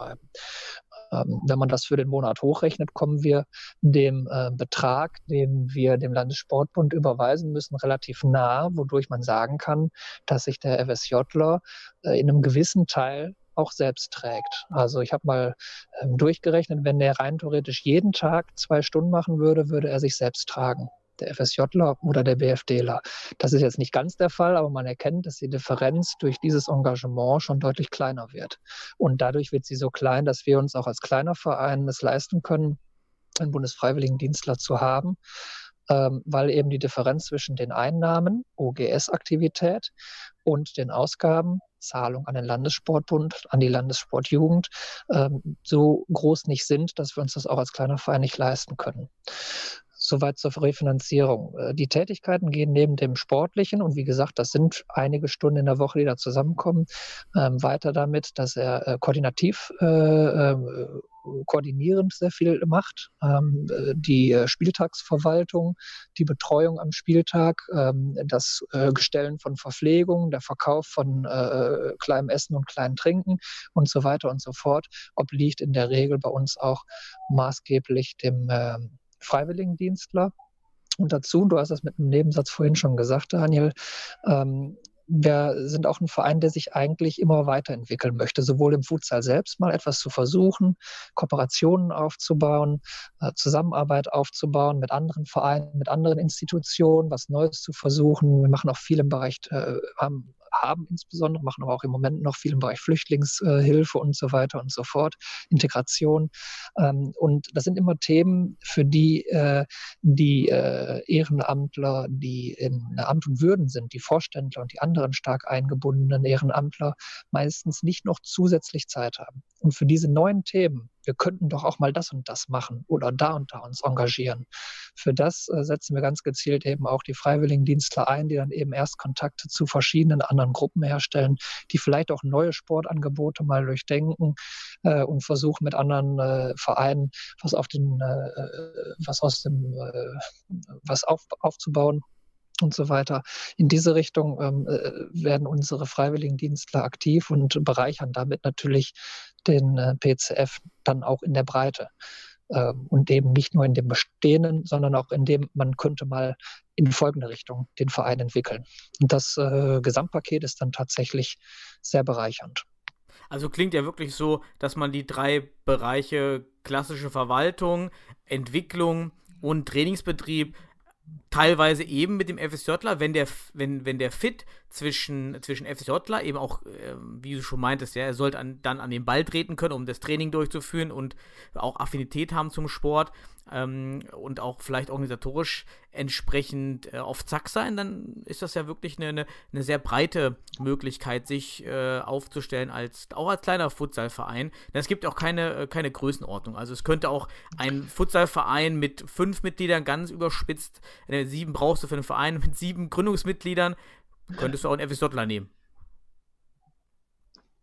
Ähm, wenn man das für den Monat hochrechnet, kommen wir dem äh, Betrag, den wir dem Landessportbund überweisen müssen, relativ nah, wodurch man sagen kann, dass sich der FSJler äh, in einem gewissen Teil auch selbst trägt. Also ich habe mal ähm, durchgerechnet, wenn der rein theoretisch jeden Tag zwei Stunden machen würde, würde er sich selbst tragen der FSJler oder der BFDler. Das ist jetzt nicht ganz der Fall, aber man erkennt, dass die Differenz durch dieses Engagement schon deutlich kleiner wird. Und dadurch wird sie so klein, dass wir uns auch als kleiner Verein es leisten können, einen Bundesfreiwilligendienstler zu haben, ähm, weil eben die Differenz zwischen den Einnahmen, OGS-Aktivität und den Ausgaben, Zahlung an den Landessportbund, an die Landessportjugend, ähm, so groß nicht sind, dass wir uns das auch als kleiner Verein nicht leisten können. Soweit zur Refinanzierung. Äh, die Tätigkeiten gehen neben dem Sportlichen, und wie gesagt, das sind einige Stunden in der Woche, die da zusammenkommen, ähm, weiter damit, dass er äh, koordinativ äh, äh, koordinierend sehr viel macht. Ähm, äh, die Spieltagsverwaltung, die Betreuung am Spieltag, ähm, das Gestellen von Verpflegung, der Verkauf von kleinem Essen und kleinem Trinken und so weiter und so fort, obliegt in der Regel bei uns auch maßgeblich dem ähm, Freiwilligendienstler. Und dazu, du hast das mit einem Nebensatz vorhin schon gesagt, Daniel, ähm, wir sind auch ein Verein, der sich eigentlich immer weiterentwickeln möchte, sowohl im Futsal selbst mal etwas zu versuchen, Kooperationen aufzubauen, äh, Zusammenarbeit aufzubauen mit anderen Vereinen, mit anderen Institutionen, was Neues zu versuchen. Wir machen auch viel im Bereich, äh, haben haben insbesondere, machen aber auch im Moment noch viel im Bereich Flüchtlingshilfe und so weiter und so fort, Integration. Ähm, und das sind immer Themen, für die äh, die äh, Ehrenamtler, die in Amt und Würden sind, die Vorständler und die anderen stark eingebundenen Ehrenamtler meistens nicht noch zusätzlich Zeit haben. Und für diese neuen Themen, wir könnten doch auch mal das und das machen oder da und da uns engagieren. Für das äh, setzen wir ganz gezielt eben auch die Freiwilligendienstler ein, die dann eben erst Kontakte zu verschiedenen anderen Gruppen herstellen, die vielleicht auch neue Sportangebote mal durchdenken äh, und versuchen mit anderen äh, Vereinen was auf den, äh, äh, was aus dem, äh, was auf, aufzubauen und so weiter. In diese Richtung ähm, werden unsere Freiwilligendienstler aktiv und bereichern damit natürlich den äh, PCF dann auch in der Breite. Ähm, und eben nicht nur in dem Bestehenden, sondern auch in dem, man könnte mal in folgende Richtung den Verein entwickeln. Und das äh, Gesamtpaket ist dann tatsächlich sehr bereichernd. Also klingt ja wirklich so, dass man die drei Bereiche klassische Verwaltung, Entwicklung und Trainingsbetrieb teilweise eben mit dem FSJler, wenn der, wenn, wenn der Fit zwischen, zwischen FSJler eben auch, äh, wie du schon meintest, ja, er sollte an, dann an den Ball treten können, um das Training durchzuführen und auch Affinität haben zum Sport ähm, und auch vielleicht organisatorisch entsprechend äh, auf Zack sein, dann ist das ja wirklich eine, eine, eine sehr breite Möglichkeit, sich äh, aufzustellen, als, auch als kleiner Futsalverein. Denn es gibt auch keine, äh, keine Größenordnung. Also es könnte auch ein Futsalverein mit fünf Mitgliedern ganz überspitzt, äh, sieben brauchst du für einen Verein mit sieben Gründungsmitgliedern, könntest du auch einen FSJler nehmen.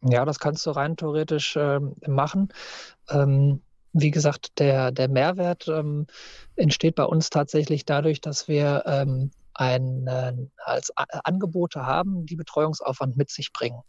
Ja, das kannst du rein theoretisch äh, machen. Ähm, wie gesagt, der, der Mehrwert ähm, entsteht bei uns tatsächlich dadurch, dass wir ähm, ein, äh, als A Angebote haben, die Betreuungsaufwand mit sich bringen.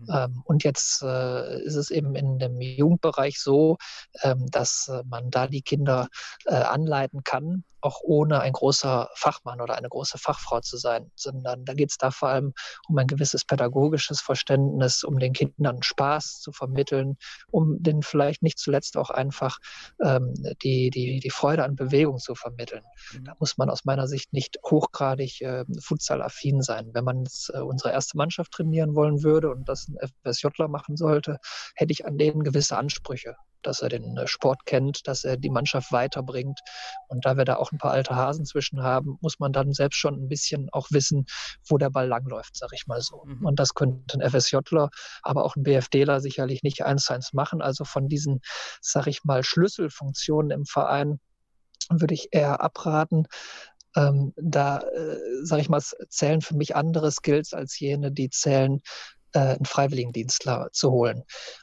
Mhm. Ähm, und jetzt äh, ist es eben in dem Jugendbereich so, ähm, dass äh, man da die Kinder äh, anleiten kann, auch ohne ein großer Fachmann oder eine große Fachfrau zu sein, sondern da geht es da vor allem um ein gewisses pädagogisches Verständnis, um den Kindern Spaß zu vermitteln, um den vielleicht nicht zuletzt auch einfach ähm, die, die, die Freude an Bewegung zu vermitteln. Mhm. Da muss man aus meiner Sicht nicht hochgradig äh, futsalaffin sein. Wenn man jetzt äh, unsere erste Mannschaft trainieren wollen würde und das ein FSJler machen sollte, hätte ich an denen gewisse Ansprüche dass er den äh, Sport kennt, dass er die Mannschaft weiterbringt. Und da wir da auch ein paar alte Hasen zwischen haben, muss man dann selbst schon ein bisschen auch wissen, wo der Ball langläuft, sag ich mal so. Mhm. Und das könnte ein FSJler, aber auch ein BFDler sicherlich nicht eins zu eins machen. Also von diesen, sag ich mal, Schlüsselfunktionen im Verein würde ich eher abraten. Ähm, da, äh, sage ich mal, zählen für mich andere Skills als jene, die zählen äh, einen Freiwilligendienstler zu holen.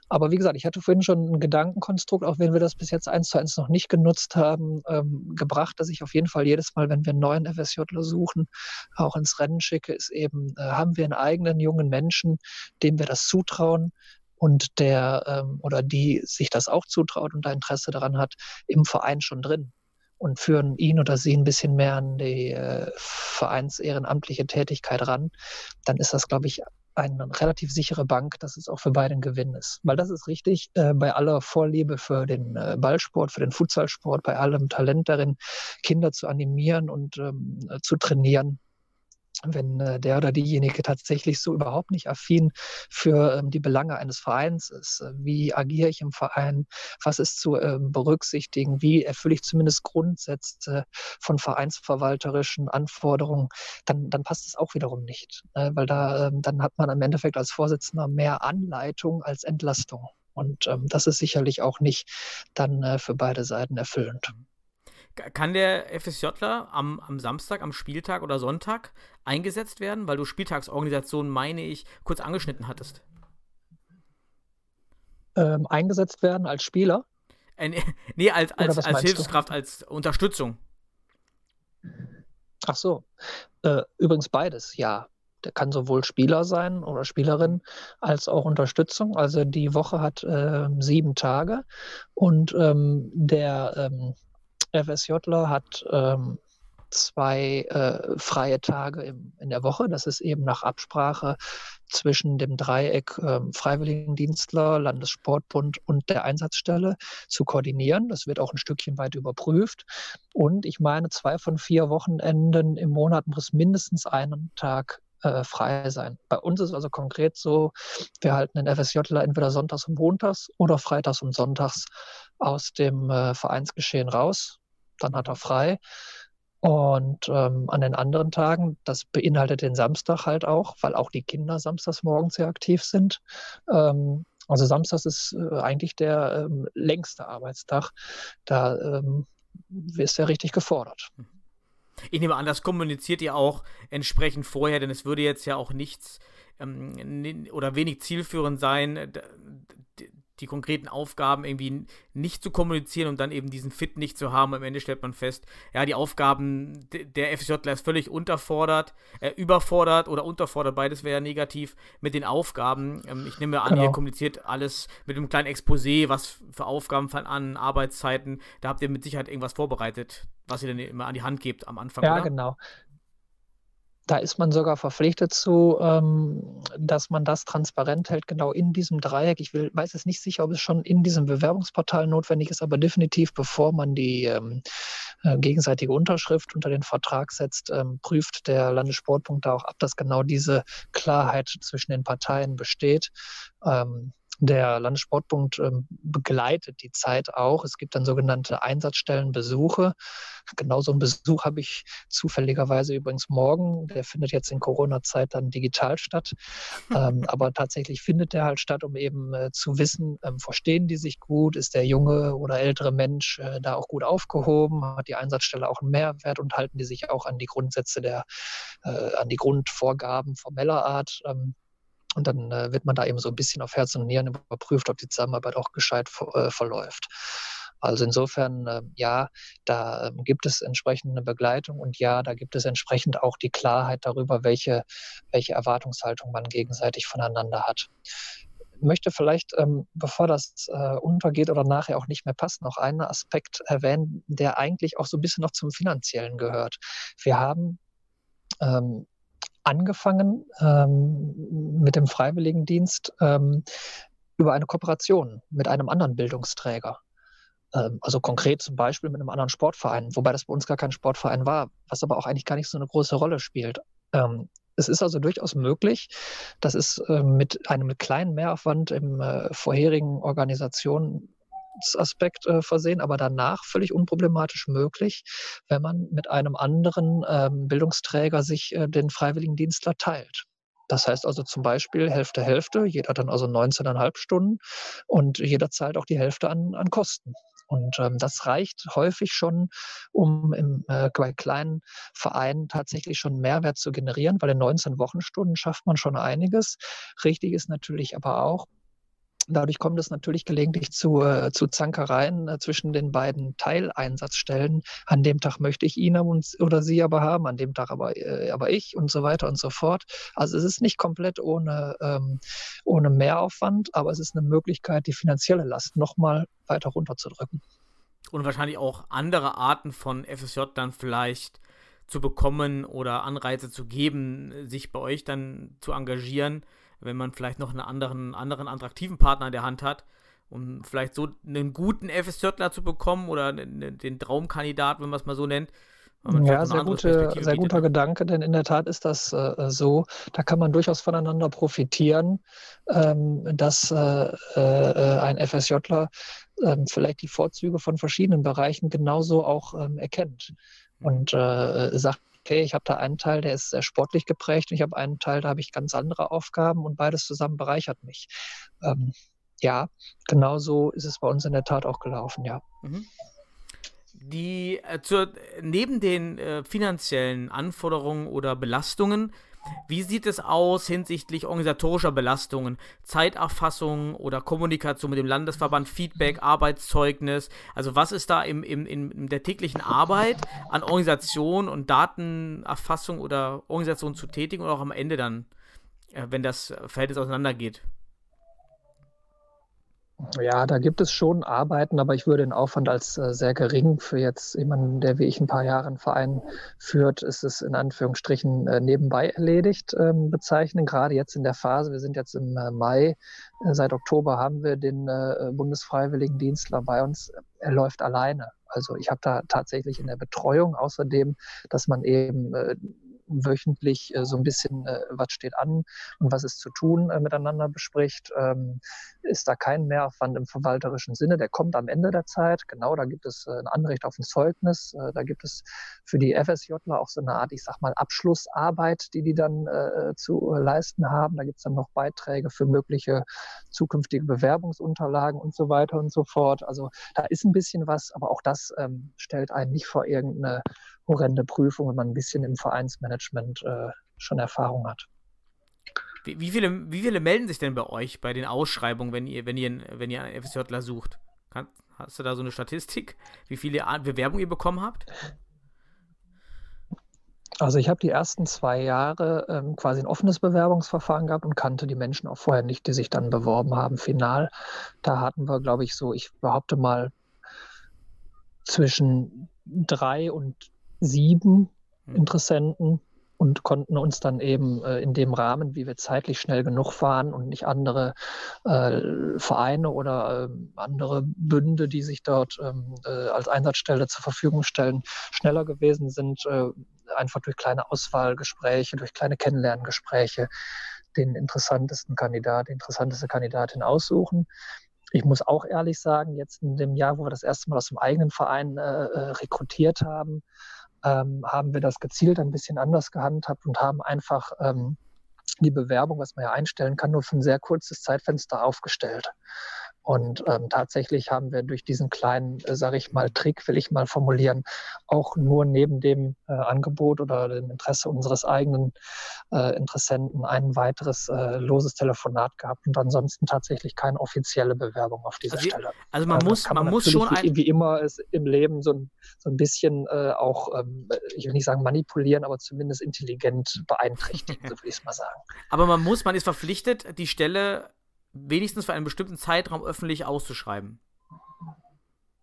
Aber wie gesagt, ich hatte vorhin schon ein Gedankenkonstrukt, auch wenn wir das bis jetzt eins zu eins noch nicht genutzt haben, ähm, gebracht, dass ich auf jeden Fall jedes Mal, wenn wir einen neuen FSJler suchen, auch ins Rennen schicke, ist eben, äh, haben wir einen eigenen jungen Menschen, dem wir das zutrauen, und der ähm, oder die sich das auch zutraut und da Interesse daran hat, im Verein schon drin und führen ihn oder sie ein bisschen mehr an die äh, vereinsehrenamtliche Tätigkeit ran, dann ist das, glaube ich, eine relativ sichere Bank, dass es auch für beide ein Gewinn ist. Weil das ist richtig, äh, bei aller Vorliebe für den äh, Ballsport, für den Futsalsport, bei allem Talent darin, Kinder zu animieren und ähm, zu trainieren, wenn äh, der oder diejenige tatsächlich so überhaupt nicht affin für ähm, die Belange eines Vereins ist. Äh, wie agiere ich im Verein? Was ist zu ähm, berücksichtigen? Wie erfülle ich zumindest Grundsätze von vereinsverwalterischen Anforderungen? Dann, dann passt es auch wiederum nicht, äh, weil da ähm, dann hat man im Endeffekt als Vorsitzender mehr Anleitung als Entlastung. Und ähm, das ist sicherlich auch nicht dann äh, für beide Seiten erfüllend. Kann der FSJler am, am Samstag, am Spieltag oder Sonntag eingesetzt werden, weil du Spieltagsorganisation, meine ich, kurz angeschnitten hattest? Ähm, eingesetzt werden als Spieler? Äh, nee, als, als, als Hilfskraft, du? als Unterstützung. Ach so. Äh, übrigens beides, ja. Der kann sowohl Spieler sein oder Spielerin als auch Unterstützung. Also die Woche hat äh, sieben Tage und ähm, der ähm, FSJler hat ähm, zwei äh, freie Tage im, in der Woche. Das ist eben nach Absprache zwischen dem Dreieck äh, Freiwilligendienstler, Landessportbund und der Einsatzstelle zu koordinieren. Das wird auch ein Stückchen weit überprüft. Und ich meine, zwei von vier Wochenenden im Monat muss mindestens einen Tag äh, frei sein. Bei uns ist also konkret so, wir halten den FSJler entweder sonntags und montags oder freitags und sonntags aus dem äh, Vereinsgeschehen raus. Dann hat er frei. Und ähm, an den anderen Tagen, das beinhaltet den Samstag halt auch, weil auch die Kinder samstags morgens sehr aktiv sind. Ähm, also Samstags ist äh, eigentlich der ähm, längste Arbeitstag. Da ähm, ist er richtig gefordert. Ich nehme an, das kommuniziert ihr auch entsprechend vorher, denn es würde jetzt ja auch nichts ähm, oder wenig zielführend sein, die konkreten Aufgaben irgendwie nicht zu kommunizieren und dann eben diesen Fit nicht zu haben. Am Ende stellt man fest, ja, die Aufgaben der FSJler ist völlig unterfordert, äh, überfordert oder unterfordert, beides wäre negativ mit den Aufgaben. Ähm, ich nehme an, genau. ihr kommuniziert alles mit einem kleinen Exposé, was für Aufgaben fallen an, Arbeitszeiten. Da habt ihr mit Sicherheit irgendwas vorbereitet, was ihr dann immer an die Hand gebt am Anfang. Ja, oder? genau da ist man sogar verpflichtet zu, ähm, dass man das transparent hält, genau in diesem Dreieck. Ich will, weiß es nicht sicher, ob es schon in diesem Bewerbungsportal notwendig ist, aber definitiv, bevor man die ähm, äh, gegenseitige Unterschrift unter den Vertrag setzt, ähm, prüft der Landessportpunkt da auch ab, dass genau diese Klarheit zwischen den Parteien besteht. Der Landessportbund ähm, begleitet die Zeit auch. Es gibt dann sogenannte Einsatzstellenbesuche. Genau so einen Besuch habe ich zufälligerweise übrigens morgen. Der findet jetzt in Corona-Zeit dann digital statt. ähm, aber tatsächlich findet der halt statt, um eben äh, zu wissen, ähm, verstehen die sich gut? Ist der junge oder ältere Mensch äh, da auch gut aufgehoben? Hat die Einsatzstelle auch einen Mehrwert und halten die sich auch an die Grundsätze der, äh, an die Grundvorgaben formeller Art? Ähm, und dann äh, wird man da eben so ein bisschen auf Herz und Nieren überprüft, ob die Zusammenarbeit auch gescheit äh, verläuft. Also insofern, äh, ja, da ähm, gibt es entsprechende Begleitung und ja, da gibt es entsprechend auch die Klarheit darüber, welche, welche Erwartungshaltung man gegenseitig voneinander hat. Ich möchte vielleicht, ähm, bevor das äh, untergeht oder nachher auch nicht mehr passt, noch einen Aspekt erwähnen, der eigentlich auch so ein bisschen noch zum Finanziellen gehört. Wir haben ähm, angefangen ähm, mit dem Freiwilligendienst ähm, über eine Kooperation mit einem anderen Bildungsträger. Ähm, also konkret zum Beispiel mit einem anderen Sportverein, wobei das bei uns gar kein Sportverein war, was aber auch eigentlich gar nicht so eine große Rolle spielt. Ähm, es ist also durchaus möglich, dass es äh, mit einem kleinen Mehraufwand im äh, vorherigen Organisationen Aspekt äh, versehen, aber danach völlig unproblematisch möglich, wenn man mit einem anderen ähm, Bildungsträger sich äh, den Freiwilligendienstler teilt. Das heißt also zum Beispiel Hälfte, Hälfte, jeder dann also 19,5 Stunden und jeder zahlt auch die Hälfte an, an Kosten. Und ähm, das reicht häufig schon, um im, äh, bei kleinen Vereinen tatsächlich schon Mehrwert zu generieren, weil in 19 Wochenstunden schafft man schon einiges. Richtig ist natürlich aber auch, Dadurch kommt es natürlich gelegentlich zu, äh, zu Zankereien äh, zwischen den beiden Teileinsatzstellen. An dem Tag möchte ich ihn oder sie aber haben, an dem Tag aber, äh, aber ich und so weiter und so fort. Also es ist nicht komplett ohne, ähm, ohne Mehraufwand, aber es ist eine Möglichkeit, die finanzielle Last nochmal weiter runterzudrücken. Und wahrscheinlich auch andere Arten von FSJ dann vielleicht zu bekommen oder Anreize zu geben, sich bei euch dann zu engagieren wenn man vielleicht noch einen anderen, anderen attraktiven Partner in der Hand hat, um vielleicht so einen guten FSJler zu bekommen oder den Traumkandidat, wenn man es mal so nennt. Ja, sehr, gute, sehr guter Gedanke, denn in der Tat ist das äh, so. Da kann man durchaus voneinander profitieren, ähm, dass äh, äh, ein FSJler ähm, vielleicht die Vorzüge von verschiedenen Bereichen genauso auch ähm, erkennt und äh, sagt, okay, ich habe da einen Teil, der ist sehr sportlich geprägt und ich habe einen Teil, da habe ich ganz andere Aufgaben und beides zusammen bereichert mich. Ähm, ja, genau so ist es bei uns in der Tat auch gelaufen, ja. Mhm. Die äh, zur, neben den äh, finanziellen Anforderungen oder Belastungen wie sieht es aus hinsichtlich organisatorischer Belastungen, Zeiterfassung oder Kommunikation mit dem Landesverband, Feedback, Arbeitszeugnis? Also was ist da im, im, in der täglichen Arbeit an Organisation und Datenerfassung oder Organisation zu tätigen und auch am Ende dann, äh, wenn das Verhältnis auseinandergeht? Ja, da gibt es schon Arbeiten, aber ich würde den Aufwand als äh, sehr gering für jetzt jemanden, der wie ich ein paar Jahre einen Verein führt, ist es in Anführungsstrichen äh, nebenbei erledigt ähm, bezeichnen. Gerade jetzt in der Phase, wir sind jetzt im äh, Mai, äh, seit Oktober haben wir den äh, Bundesfreiwilligendienstler bei uns. Er läuft alleine. Also ich habe da tatsächlich in der Betreuung außerdem, dass man eben äh, wöchentlich äh, so ein bisschen, äh, was steht an und was ist zu tun, äh, miteinander bespricht. Ähm, ist da kein Mehraufwand im verwalterischen Sinne. Der kommt am Ende der Zeit. Genau, da gibt es ein Anrecht auf ein Zeugnis. da gibt es für die FSJler auch so eine Art, ich sag mal, Abschlussarbeit, die die dann zu leisten haben. Da gibt es dann noch Beiträge für mögliche zukünftige Bewerbungsunterlagen und so weiter und so fort. Also da ist ein bisschen was, aber auch das ähm, stellt einen nicht vor irgendeine horrende Prüfung, wenn man ein bisschen im Vereinsmanagement äh, schon Erfahrung hat. Wie, wie, viele, wie viele melden sich denn bei euch bei den Ausschreibungen, wenn ihr, wenn ihr, wenn ihr einen FSJler sucht? Kann, hast du da so eine Statistik, wie viele Bewerbungen ihr bekommen habt? Also ich habe die ersten zwei Jahre ähm, quasi ein offenes Bewerbungsverfahren gehabt und kannte die Menschen auch vorher nicht, die sich dann beworben haben. Final, da hatten wir, glaube ich, so, ich behaupte mal, zwischen drei und sieben. Interessenten und konnten uns dann eben äh, in dem Rahmen, wie wir zeitlich schnell genug waren und nicht andere äh, Vereine oder äh, andere Bünde, die sich dort ähm, äh, als Einsatzstelle zur Verfügung stellen, schneller gewesen sind, äh, einfach durch kleine Auswahlgespräche, durch kleine Kennenlerngespräche den interessantesten Kandidat, die interessanteste Kandidatin aussuchen. Ich muss auch ehrlich sagen, jetzt in dem Jahr, wo wir das erste Mal aus dem eigenen Verein äh, rekrutiert haben, ähm, haben wir das gezielt ein bisschen anders gehandhabt und haben einfach ähm, die Bewerbung, was man ja einstellen kann, nur für ein sehr kurzes Zeitfenster aufgestellt. Und ähm, tatsächlich haben wir durch diesen kleinen, äh, sage ich mal, Trick, will ich mal formulieren, auch nur neben dem äh, Angebot oder dem Interesse unseres eigenen äh, Interessenten ein weiteres äh, loses Telefonat gehabt und ansonsten tatsächlich keine offizielle Bewerbung auf dieser also, Stelle. Also man muss, man, man muss schon ein wie immer es im Leben so ein, so ein bisschen äh, auch, ähm, ich will nicht sagen manipulieren, aber zumindest intelligent beeinträchtigen, so will ich es mal sagen. Aber man muss, man ist verpflichtet, die Stelle wenigstens für einen bestimmten Zeitraum öffentlich auszuschreiben.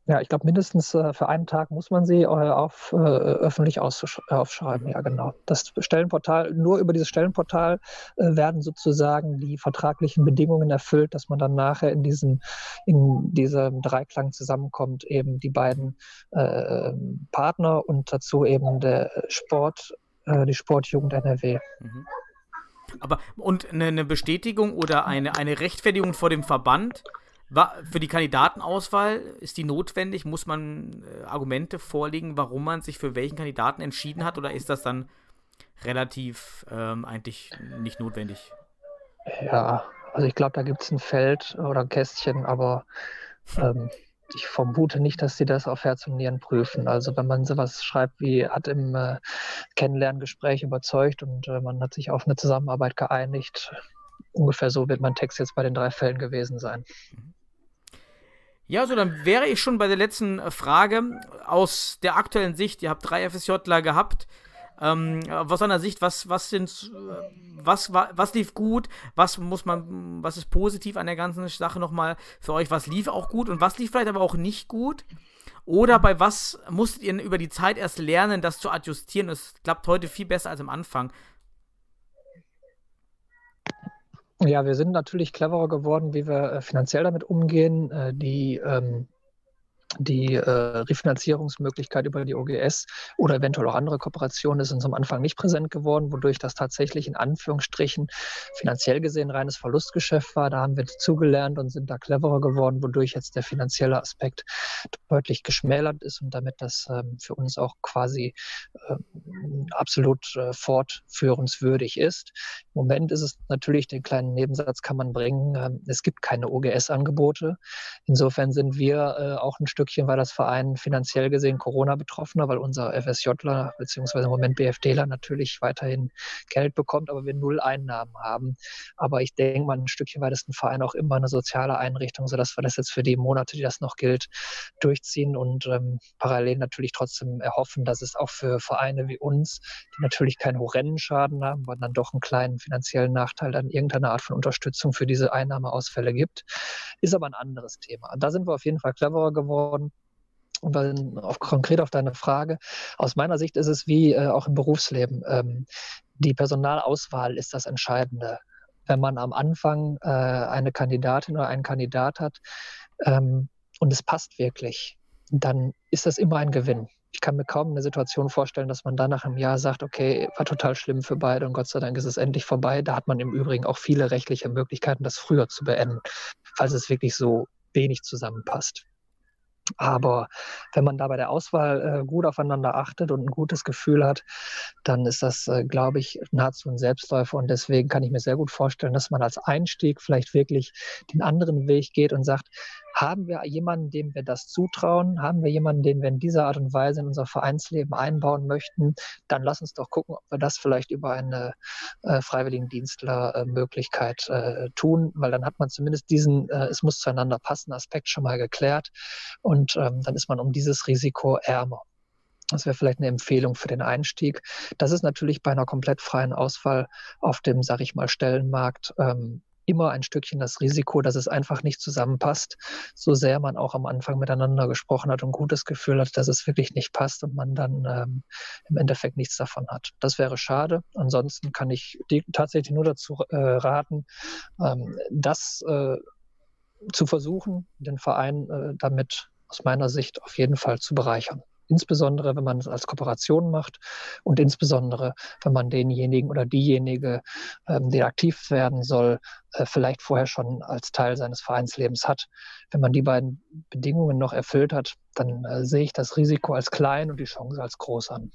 Ja, ich glaube, mindestens äh, für einen Tag muss man sie äh, auf, äh, öffentlich aufschreiben. Ja, genau. Das Stellenportal, nur über dieses Stellenportal äh, werden sozusagen die vertraglichen Bedingungen erfüllt, dass man dann nachher in diesem, in diesem Dreiklang zusammenkommt, eben die beiden äh, Partner und dazu eben der Sport, äh, die Sportjugend NRW. Mhm. Aber und eine, eine Bestätigung oder eine, eine Rechtfertigung vor dem Verband für die Kandidatenauswahl ist die notwendig? Muss man äh, Argumente vorlegen, warum man sich für welchen Kandidaten entschieden hat? Oder ist das dann relativ ähm, eigentlich nicht notwendig? Ja, also ich glaube, da gibt es ein Feld oder ein Kästchen, aber ähm, ich vermute nicht, dass sie das auf Herz und Nieren prüfen. Also wenn man sowas schreibt wie hat im äh, Kennenlerngespräch überzeugt und äh, man hat sich auf eine Zusammenarbeit geeinigt, ungefähr so wird mein Text jetzt bei den drei Fällen gewesen sein. Ja, so dann wäre ich schon bei der letzten Frage aus der aktuellen Sicht. Ihr habt drei FSJler gehabt. Ähm, aus seiner Sicht, was, was sind, was, was, was lief gut, was muss man, was ist positiv an der ganzen Sache nochmal für euch, was lief auch gut und was lief vielleicht aber auch nicht gut? Oder bei was musstet ihr über die Zeit erst lernen, das zu adjustieren? Es klappt heute viel besser als am Anfang. Ja, wir sind natürlich cleverer geworden, wie wir äh, finanziell damit umgehen. Äh, die ähm, die äh, Refinanzierungsmöglichkeit über die OGS oder eventuell auch andere Kooperationen ist uns am Anfang nicht präsent geworden, wodurch das tatsächlich in Anführungsstrichen finanziell gesehen reines Verlustgeschäft war. Da haben wir zugelernt und sind da cleverer geworden, wodurch jetzt der finanzielle Aspekt deutlich geschmälert ist und damit das ähm, für uns auch quasi äh, absolut äh, fortführenswürdig ist. Im Moment ist es natürlich, den kleinen Nebensatz kann man bringen, ähm, es gibt keine OGS-Angebote. Insofern sind wir äh, auch ein Stück Stückchen war das Verein finanziell gesehen Corona-betroffener, weil unser FSJler beziehungsweise im Moment BFDler natürlich weiterhin Geld bekommt, aber wir null Einnahmen haben. Aber ich denke mal, ein Stückchen weit ist ein Verein auch immer eine soziale Einrichtung, sodass wir das jetzt für die Monate, die das noch gilt, durchziehen und ähm, parallel natürlich trotzdem erhoffen, dass es auch für Vereine wie uns, die natürlich keinen horrenden Schaden haben, aber dann doch einen kleinen finanziellen Nachteil, dann irgendeine Art von Unterstützung für diese Einnahmeausfälle gibt. Ist aber ein anderes Thema. Da sind wir auf jeden Fall cleverer geworden. Und dann auf, konkret auf deine Frage, aus meiner Sicht ist es wie äh, auch im Berufsleben. Ähm, die Personalauswahl ist das Entscheidende. Wenn man am Anfang äh, eine Kandidatin oder einen Kandidat hat ähm, und es passt wirklich, dann ist das immer ein Gewinn. Ich kann mir kaum eine Situation vorstellen, dass man dann nach einem Jahr sagt, okay, war total schlimm für beide und Gott sei Dank ist es endlich vorbei. Da hat man im Übrigen auch viele rechtliche Möglichkeiten, das früher zu beenden, falls es wirklich so wenig zusammenpasst. Aber wenn man da bei der Auswahl äh, gut aufeinander achtet und ein gutes Gefühl hat, dann ist das, äh, glaube ich, nahezu ein Selbstläufer. Und deswegen kann ich mir sehr gut vorstellen, dass man als Einstieg vielleicht wirklich den anderen Weg geht und sagt, haben wir jemanden, dem wir das zutrauen? Haben wir jemanden, den wir in dieser Art und Weise in unser Vereinsleben einbauen möchten? Dann lass uns doch gucken, ob wir das vielleicht über eine äh, Freiwilligendienstler-Möglichkeit äh, tun, weil dann hat man zumindest diesen, äh, es muss zueinander passen, Aspekt schon mal geklärt und ähm, dann ist man um dieses Risiko ärmer. Das wäre vielleicht eine Empfehlung für den Einstieg. Das ist natürlich bei einer komplett freien Auswahl auf dem, sag ich mal, Stellenmarkt ähm, immer ein Stückchen das Risiko, dass es einfach nicht zusammenpasst, so sehr man auch am Anfang miteinander gesprochen hat und gutes Gefühl hat, dass es wirklich nicht passt und man dann ähm, im Endeffekt nichts davon hat. Das wäre schade. Ansonsten kann ich tatsächlich nur dazu äh, raten, ähm, das äh, zu versuchen, den Verein äh, damit aus meiner Sicht auf jeden Fall zu bereichern insbesondere wenn man es als Kooperation macht und insbesondere wenn man denjenigen oder diejenige, ähm, der aktiv werden soll, äh, vielleicht vorher schon als Teil seines Vereinslebens hat. Wenn man die beiden Bedingungen noch erfüllt hat, dann äh, sehe ich das Risiko als klein und die Chance als groß an.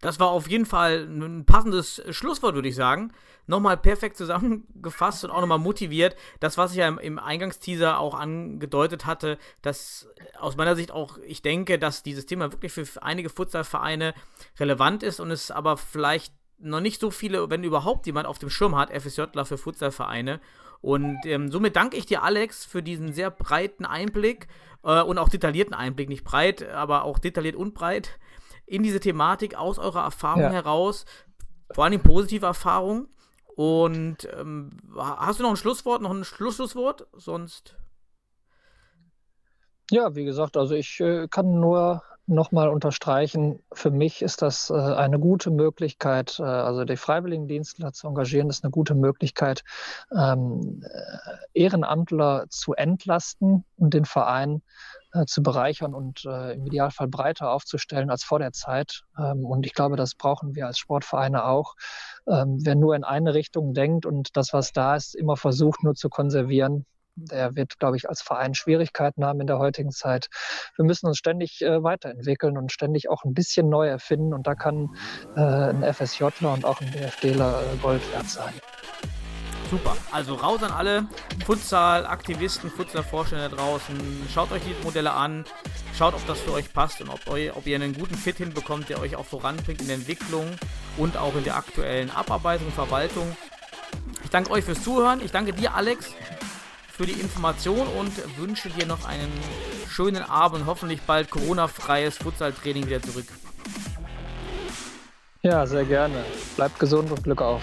Das war auf jeden Fall ein passendes Schlusswort, würde ich sagen. Nochmal perfekt zusammengefasst und auch nochmal motiviert. Das, was ich ja im, Eingangsteaser auch angedeutet hatte, dass aus meiner Sicht auch, ich denke, dass dieses Thema wirklich für einige Futsalvereine relevant ist und es aber vielleicht noch nicht so viele, wenn überhaupt jemand auf dem Schirm hat, FSJler für Futsalvereine. Und ähm, somit danke ich dir, Alex, für diesen sehr breiten Einblick äh, und auch detaillierten Einblick. Nicht breit, aber auch detailliert und breit in diese Thematik aus eurer Erfahrung ja. heraus, vor allem positive Erfahrungen. Und ähm, hast du noch ein Schlusswort, noch ein Schlussschlusswort? Sonst. Ja, wie gesagt, also ich äh, kann nur nochmal unterstreichen, für mich ist das äh, eine gute Möglichkeit, äh, also die Freiwilligendienstler zu engagieren, ist eine gute Möglichkeit, ähm, äh, Ehrenamtler zu entlasten und den Verein äh, zu bereichern und äh, im Idealfall breiter aufzustellen als vor der Zeit. Ähm, und ich glaube, das brauchen wir als Sportvereine auch. Ähm, wer nur in eine Richtung denkt und das, was da ist, immer versucht, nur zu konservieren, der wird, glaube ich, als Verein Schwierigkeiten haben in der heutigen Zeit. Wir müssen uns ständig äh, weiterentwickeln und ständig auch ein bisschen neu erfinden. Und da kann äh, ein FSJler und auch ein BFDler äh, Gold wert sein. Super. Also raus an alle Futsal-Aktivisten, Futsal-Vorstände draußen. Schaut euch die Modelle an. Schaut, ob das für euch passt und ob, eu, ob ihr einen guten Fit hinbekommt, der euch auch voranbringt in der Entwicklung und auch in der aktuellen Abarbeitung und Verwaltung. Ich danke euch fürs Zuhören. Ich danke dir, Alex, für die Information und wünsche dir noch einen schönen Abend hoffentlich bald Corona-freies Futsal-Training wieder zurück. Ja, sehr gerne. Bleibt gesund und Glück auf.